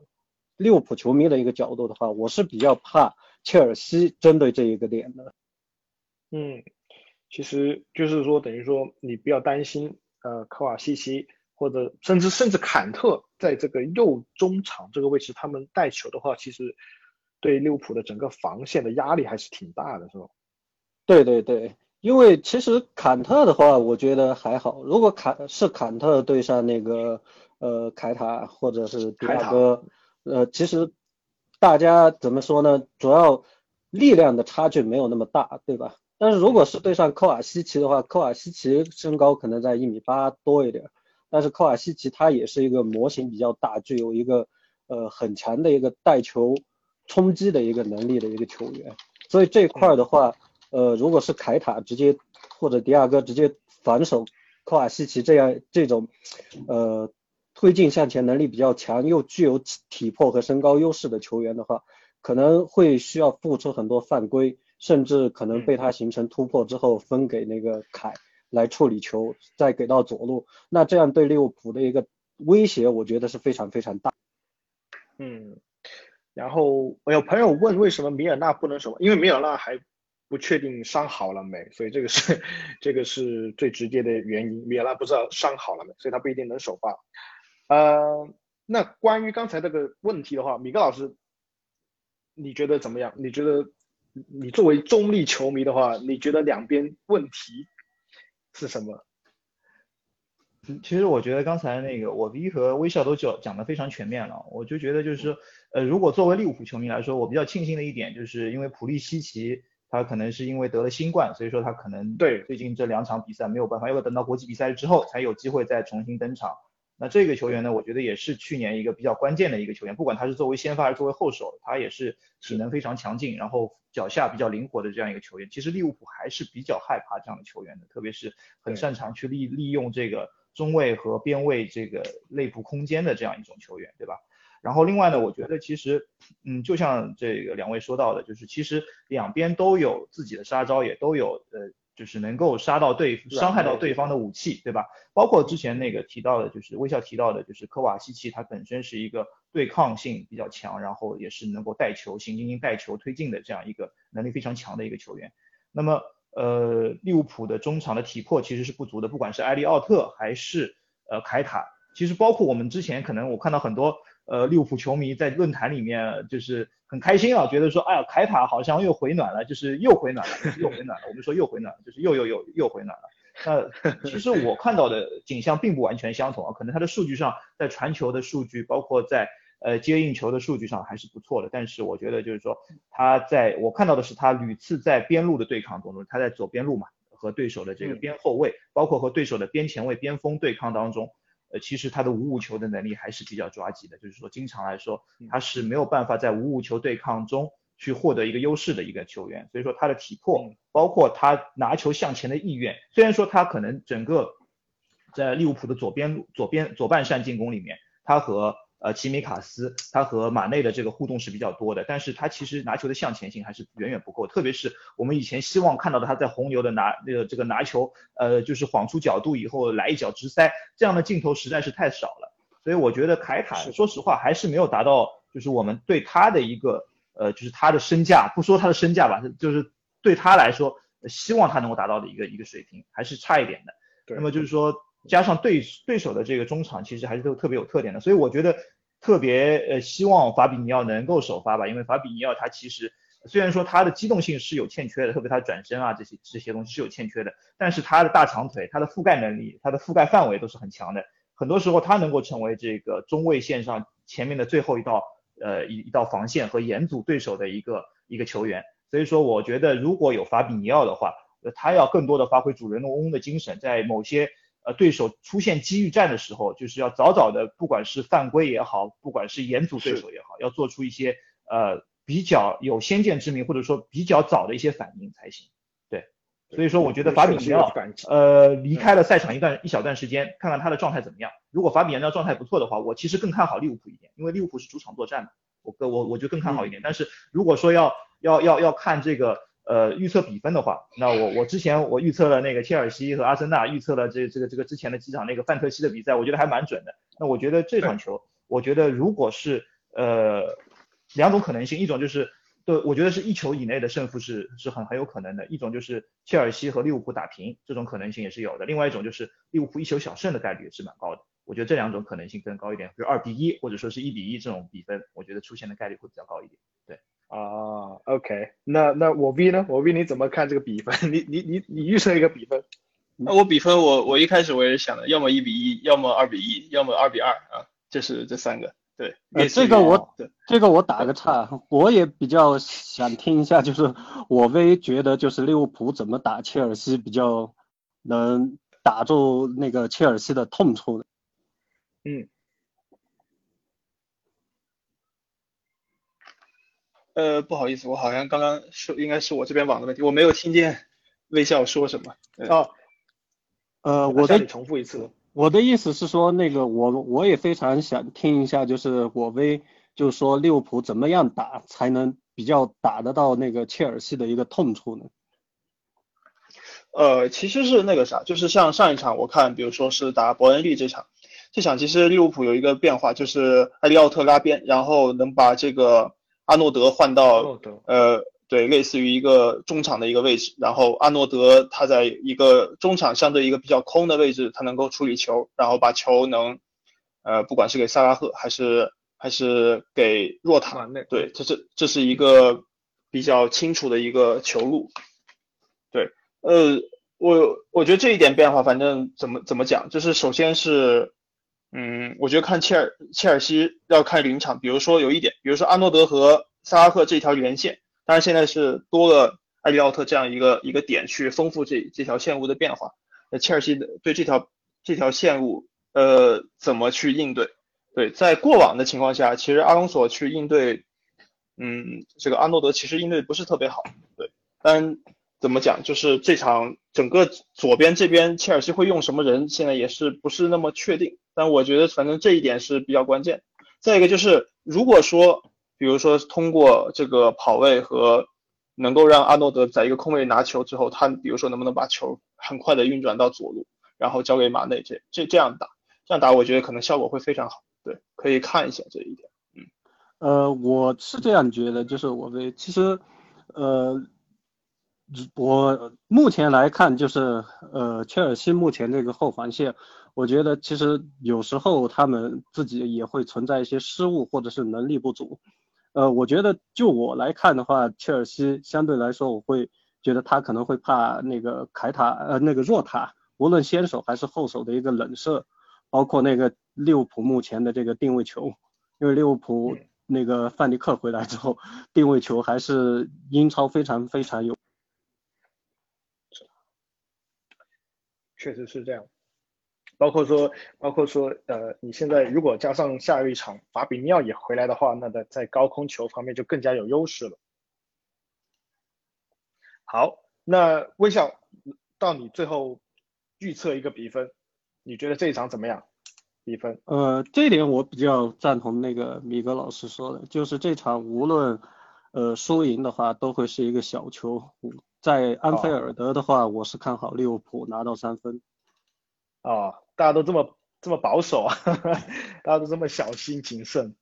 利物浦球迷的一个角度的话，我是比较怕切尔西针对这一个点的。嗯，其实就是说，等于说你不要担心，呃，科瓦西奇。或者甚至甚至坎特在这个右中场这个位置，他们带球的话，其实对利物浦的整个防线的压力还是挺大的，是吧？对对对，因为其实坎特的话，我觉得还好。如果坎是坎特对上那个呃凯塔或者是迪亚哥，呃，其实大家怎么说呢？主要力量的差距没有那么大，对吧？但是如果是对上科瓦西奇的话，科瓦西奇身高可能在一米八多一点。但是科瓦西奇他也是一个模型比较大，具有一个呃很强的一个带球冲击的一个能力的一个球员，所以这块的话，呃，如果是凯塔直接或者迪亚哥直接反手科瓦西奇这样这种呃推进向前能力比较强又具有体体魄和身高优势的球员的话，可能会需要付出很多犯规，甚至可能被他形成突破之后分给那个凯。来处理球，再给到左路，那这样对利物浦的一个威胁，我觉得是非常非常大。嗯，然后我有朋友问为什么米尔纳不能守，因为米尔纳还不确定伤好了没，所以这个是这个是最直接的原因。米尔纳不知道伤好了没，所以他不一定能首发。呃，那关于刚才这个问题的话，米格老师，你觉得怎么样？你觉得你作为中立球迷的话，你觉得两边问题？是什么？其实我觉得刚才那个我 V 和微笑都讲讲的非常全面了，我就觉得就是，呃，如果作为利物浦球迷来说，我比较庆幸的一点，就是因为普利西奇他可能是因为得了新冠，所以说他可能对最近这两场比赛没有办法，要等到国际比赛之后才有机会再重新登场。那这个球员呢，我觉得也是去年一个比较关键的一个球员，不管他是作为先发还是作为后手，他也是体能非常强劲，然后脚下比较灵活的这样一个球员。其实利物浦还是比较害怕这样的球员的，特别是很擅长去利利用这个中卫和边卫这个内部空间的这样一种球员，对吧？然后另外呢，我觉得其实，嗯，就像这个两位说到的，就是其实两边都有自己的杀招，也都有呃。就是能够杀到对伤害到对方的武器，对吧？包括之前那个提到的，就是微笑提到的，就是科瓦西奇，他本身是一个对抗性比较强，然后也是能够带球、行进行带球推进的这样一个能力非常强的一个球员。那么，呃，利物浦的中场的体魄其实是不足的，不管是埃利奥特还是呃凯塔，其实包括我们之前可能我看到很多。呃，利物浦球迷在论坛里面就是很开心啊，觉得说，哎呀，凯塔好像又回暖了，就是又回暖了，又回暖了。我们说又回暖了，就是又又又又回暖了。那其实我看到的景象并不完全相同啊，可能他的数据上，在传球的数据，包括在呃接应球的数据上还是不错的，但是我觉得就是说他在我看到的是他屡次在边路的对抗当中，他在左边路嘛和对手的这个边后卫，包括和对手的边前卫边锋对抗当中，呃其实他的无五球的能力还是比较抓急的，就是说经常来说他是没有办法在无五球对抗中去获得一个优势的一个球员，所以说他的体魄，包括他拿球向前的意愿，虽然说他可能整个在利物浦的左边路左边左半扇进攻里面，他和呃齐米卡斯，他和马内的这个互动是比较多的，但是他其实拿球的向前性还是远远不够，特别是我们以前希望看到的他在红牛的拿那个这个拿球，呃就是晃出角度以后来一脚直塞这样的镜头实在是太少了，所以我觉得凯塔说实话还是没有达到就是我们对他的一个呃就是他的身价，不说他的身价吧，就是对他来说希望他能够达到的一个一个水平还是差一点的，那么就是说。加上对对手的这个中场其实还是都特别有特点的，所以我觉得特别呃希望法比尼奥能够首发吧，因为法比尼奥他其实虽然说他的机动性是有欠缺的，特别他转身啊这些这些东西是有欠缺的，但是他的大长腿、他的覆盖能力、他的覆盖范围都是很强的，很多时候他能够成为这个中卫线上前面的最后一道呃一一道防线和严阻对手的一个一个球员，所以说我觉得如果有法比尼奥的话，他要更多的发挥主人翁的精神，在某些呃，对手出现机遇战的时候，就是要早早的，不管是犯规也好，不管是严阻对手也好，要做出一些呃比较有先见之明，或者说比较早的一些反应才行。对，所以说我觉得法比尼奥呃离开了赛场一段一小段时间，看看他的状态怎么样。如果法比尼奥状态不错的话，我其实更看好利物浦一点，因为利物浦是主场作战嘛，我我我就更看好一点。但是如果说要要要要看这个。呃，预测比分的话，那我我之前我预测了那个切尔西和阿森纳，预测了这这个这个之前的几场那个范特西的比赛，我觉得还蛮准的。那我觉得这场球，我觉得如果是呃两种可能性，一种就是对，我觉得是一球以内的胜负是是很很有可能的，一种就是切尔西和利物浦打平，这种可能性也是有的。另外一种就是利物浦一球小胜的概率也是蛮高的。我觉得这两种可能性更高一点，比如二比一或者说是一比一这种比分，我觉得出现的概率会比较高一点。对。啊，OK，那那我 V 呢？我 V 你怎么看这个比分？<laughs> 你你你你预测一个比分？那我比分我我一开始我也是想的，要么一比一，要么二比一，要么二比二啊，这是这三个。对，这个我这个我打个岔，我也比较想听一下，就是我 V 觉得就是利物浦怎么打切尔西比较能打住那个切尔西的痛处的。嗯。呃，不好意思，我好像刚刚是应该是我这边网的问题，我没有听见微笑说什么。哦，呃，我再重复一次。我的意思是说，那个我我也非常想听一下，就是我微就是说利物浦怎么样打才能比较打得到那个切尔西的一个痛处呢？呃，其实是那个啥，就是像上一场我看，比如说是打伯恩利这场，这场其实利物浦有一个变化，就是埃利奥特拉边，然后能把这个。阿诺德换到呃，对，类似于一个中场的一个位置，然后阿诺德他在一个中场相对一个比较空的位置，他能够处理球，然后把球能，呃，不管是给萨拉赫还是还是给若塔，对，这是这是一个比较清楚的一个球路，对，呃，我我觉得这一点变化，反正怎么怎么讲，就是首先是。嗯，我觉得看切尔切尔西要看临场，比如说有一点，比如说阿诺德和萨拉赫这条连线，当然现在是多了埃利奥特这样一个一个点去丰富这这条线路的变化。那切尔西的对这条这条线路，呃，怎么去应对？对，在过往的情况下，其实阿隆索去应对，嗯，这个阿诺德其实应对不是特别好。对，但怎么讲，就是这场整个左边这边切尔西会用什么人，现在也是不是那么确定。但我觉得，反正这一点是比较关键。再一个就是，如果说，比如说通过这个跑位和能够让阿诺德在一个空位拿球之后，他比如说能不能把球很快的运转到左路，然后交给马内，这这这样打，这样打，我觉得可能效果会非常好。对，可以看一下这一点。嗯，呃，我是这样觉得，就是我的其实，呃。我目前来看，就是呃，切尔西目前这个后防线，我觉得其实有时候他们自己也会存在一些失误或者是能力不足。呃，我觉得就我来看的话，切尔西相对来说，我会觉得他可能会怕那个凯塔呃那个若塔，无论先手还是后手的一个冷射，包括那个利物浦目前的这个定位球，因为利物浦那个范迪克回来之后，定位球还是英超非常非常有。确实是这样，包括说，包括说，呃，你现在如果加上下一场法比尼奥也回来的话，那在在高空球方面就更加有优势了。好，那微笑到你最后预测一个比分，你觉得这一场怎么样？比分？呃，这点我比较赞同那个米格老师说的，就是这场无论呃输赢的话，都会是一个小球。在安菲尔德的话，我是看好利物浦拿到三分。哦，大家都这么这么保守啊，<laughs> 大家都这么小心谨慎。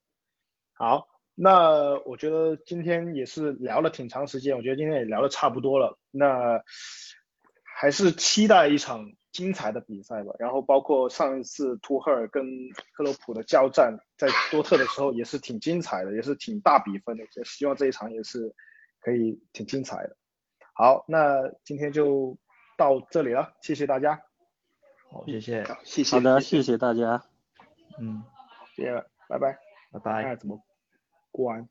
好，那我觉得今天也是聊了挺长时间，我觉得今天也聊的差不多了。那还是期待一场精彩的比赛吧。然后包括上一次图赫尔跟克洛普的交战，在多特的时候也是挺精彩的，也是挺大比分的。也希望这一场也是可以挺精彩的。好，那今天就到这里了，谢谢大家。好，谢谢，谢谢。好的，谢谢大家。嗯，谢谢，拜拜，拜拜。看怎么关。